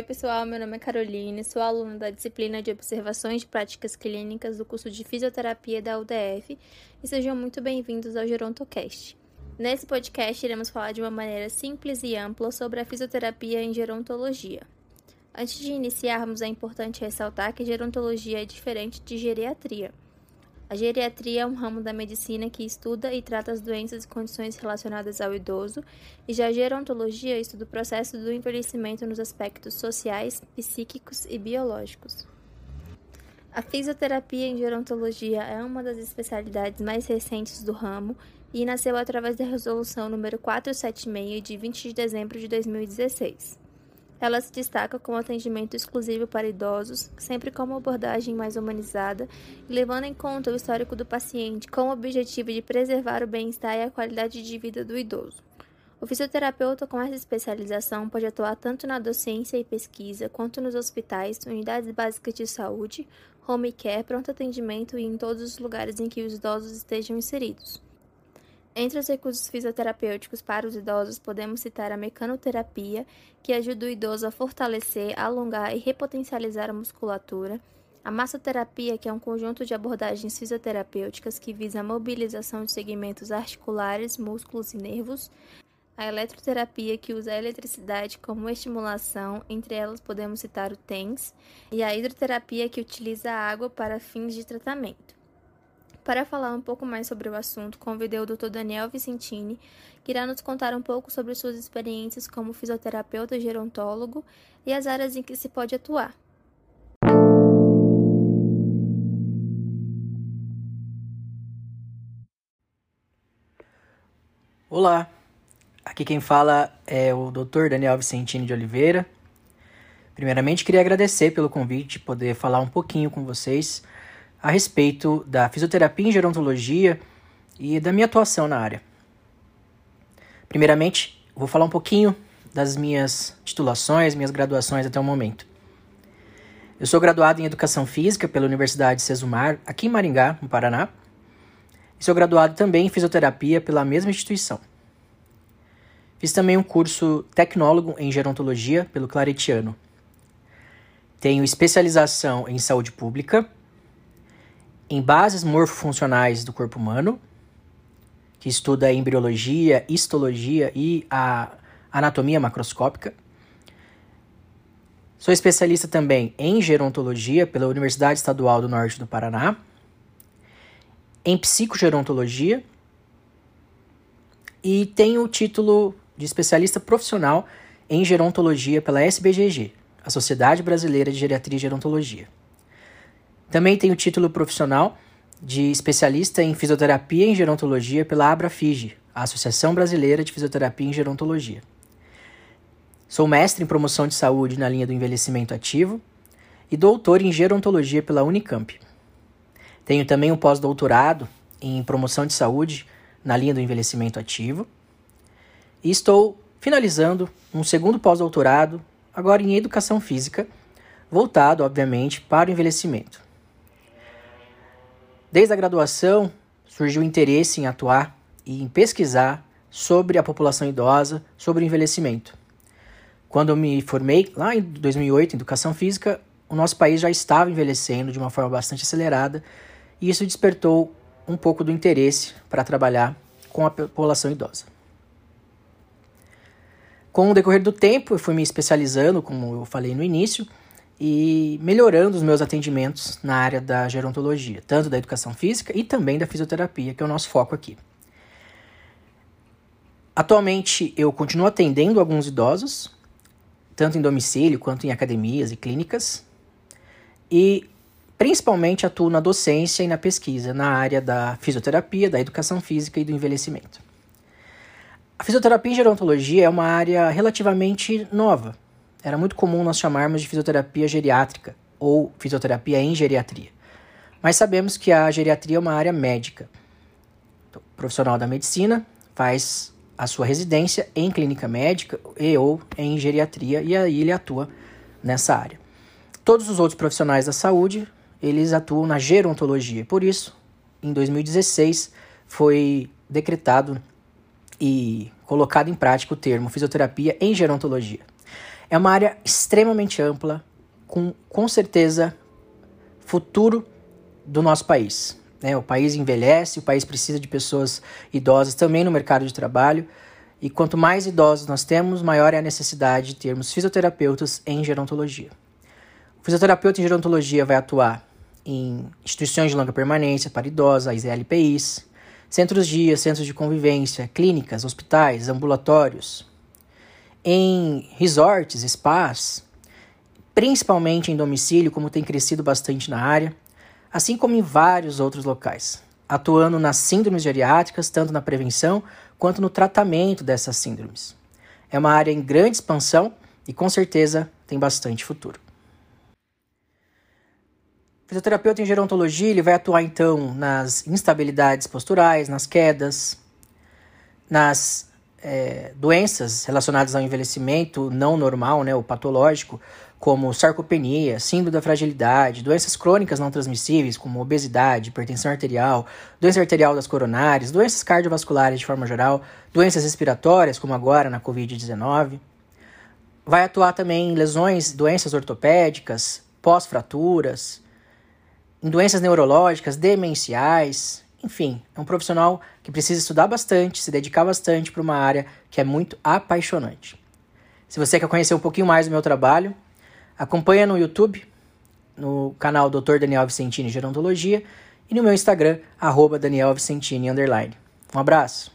pessoal, meu nome é Caroline, sou aluna da disciplina de Observações de Práticas Clínicas do curso de Fisioterapia da UDF e sejam muito bem-vindos ao Gerontocast. Nesse podcast, iremos falar de uma maneira simples e ampla sobre a fisioterapia em gerontologia. Antes de iniciarmos, é importante ressaltar que gerontologia é diferente de geriatria. A geriatria é um ramo da medicina que estuda e trata as doenças e condições relacionadas ao idoso, e já a gerontologia estuda o processo do envelhecimento nos aspectos sociais, psíquicos e biológicos. A fisioterapia em gerontologia é uma das especialidades mais recentes do ramo e nasceu através da resolução número 476 de 20 de dezembro de 2016. Ela se destaca com atendimento exclusivo para idosos, sempre com uma abordagem mais humanizada e levando em conta o histórico do paciente, com o objetivo de preservar o bem-estar e a qualidade de vida do idoso. O fisioterapeuta com essa especialização pode atuar tanto na docência e pesquisa, quanto nos hospitais, unidades básicas de saúde, home care, pronto atendimento e em todos os lugares em que os idosos estejam inseridos. Entre os recursos fisioterapêuticos para os idosos, podemos citar a mecanoterapia, que ajuda o idoso a fortalecer, alongar e repotencializar a musculatura, a massoterapia, que é um conjunto de abordagens fisioterapêuticas que visa a mobilização de segmentos articulares, músculos e nervos, a eletroterapia, que usa a eletricidade como estimulação, entre elas podemos citar o TENS, e a hidroterapia, que utiliza a água para fins de tratamento. Para falar um pouco mais sobre o assunto, convidei o Dr. Daniel Vicentini, que irá nos contar um pouco sobre suas experiências como fisioterapeuta gerontólogo e as áreas em que se pode atuar. Olá, aqui quem fala é o Dr. Daniel Vicentini de Oliveira. Primeiramente, queria agradecer pelo convite, poder falar um pouquinho com vocês a respeito da fisioterapia em gerontologia e da minha atuação na área. Primeiramente, vou falar um pouquinho das minhas titulações, minhas graduações até o momento. Eu sou graduado em Educação Física pela Universidade Sesumar, aqui em Maringá, no Paraná, e sou graduado também em Fisioterapia pela mesma instituição. Fiz também um curso tecnólogo em Gerontologia pelo Claretiano. Tenho especialização em Saúde Pública em bases morfofuncionais do corpo humano, que estuda a embriologia, histologia e a anatomia macroscópica. Sou especialista também em gerontologia pela Universidade Estadual do Norte do Paraná, em psicogerontologia e tenho o título de especialista profissional em gerontologia pela SBGG, a Sociedade Brasileira de Geriatria e Gerontologia. Também tem o título profissional de especialista em fisioterapia em gerontologia pela Abrafige, a Associação Brasileira de Fisioterapia em Gerontologia. Sou mestre em promoção de saúde na linha do envelhecimento ativo e doutor em gerontologia pela Unicamp. Tenho também um pós-doutorado em promoção de saúde na linha do envelhecimento ativo e estou finalizando um segundo pós-doutorado, agora em educação física, voltado, obviamente, para o envelhecimento. Desde a graduação, surgiu interesse em atuar e em pesquisar sobre a população idosa, sobre o envelhecimento. Quando eu me formei, lá em 2008, em Educação Física, o nosso país já estava envelhecendo de uma forma bastante acelerada e isso despertou um pouco do interesse para trabalhar com a população idosa. Com o decorrer do tempo, eu fui me especializando, como eu falei no início, e melhorando os meus atendimentos na área da gerontologia, tanto da educação física e também da fisioterapia, que é o nosso foco aqui. Atualmente eu continuo atendendo alguns idosos, tanto em domicílio quanto em academias e clínicas, e principalmente atuo na docência e na pesquisa na área da fisioterapia, da educação física e do envelhecimento. A fisioterapia em gerontologia é uma área relativamente nova, era muito comum nós chamarmos de fisioterapia geriátrica ou fisioterapia em geriatria. Mas sabemos que a geriatria é uma área médica. Então, o profissional da medicina faz a sua residência em clínica médica e ou em geriatria e aí ele atua nessa área. Todos os outros profissionais da saúde, eles atuam na gerontologia. Por isso, em 2016 foi decretado e colocado em prática o termo fisioterapia em gerontologia. É uma área extremamente ampla, com, com certeza, futuro do nosso país. Né? O país envelhece, o país precisa de pessoas idosas também no mercado de trabalho. E quanto mais idosos nós temos, maior é a necessidade de termos fisioterapeutas em gerontologia. O fisioterapeuta em gerontologia vai atuar em instituições de longa permanência para idosos, as LPIs, centros de centros de convivência, clínicas, hospitais, ambulatórios, em resorts, spas, principalmente em domicílio, como tem crescido bastante na área, assim como em vários outros locais, atuando nas síndromes geriátricas, tanto na prevenção quanto no tratamento dessas síndromes. É uma área em grande expansão e com certeza tem bastante futuro. O fisioterapeuta em gerontologia ele vai atuar então nas instabilidades posturais, nas quedas, nas é, doenças relacionadas ao envelhecimento não normal, né, o patológico, como sarcopenia, síndrome da fragilidade, doenças crônicas não transmissíveis, como obesidade, hipertensão arterial, doença arterial das coronárias, doenças cardiovasculares de forma geral, doenças respiratórias, como agora na Covid-19. Vai atuar também em lesões, doenças ortopédicas, pós-fraturas, em doenças neurológicas, demenciais, enfim, é um profissional que precisa estudar bastante, se dedicar bastante para uma área que é muito apaixonante. Se você quer conhecer um pouquinho mais do meu trabalho, acompanha no YouTube, no canal Dr. Daniel Vicentini Gerontologia e no meu Instagram, arroba Daniel Vicentini, Um abraço!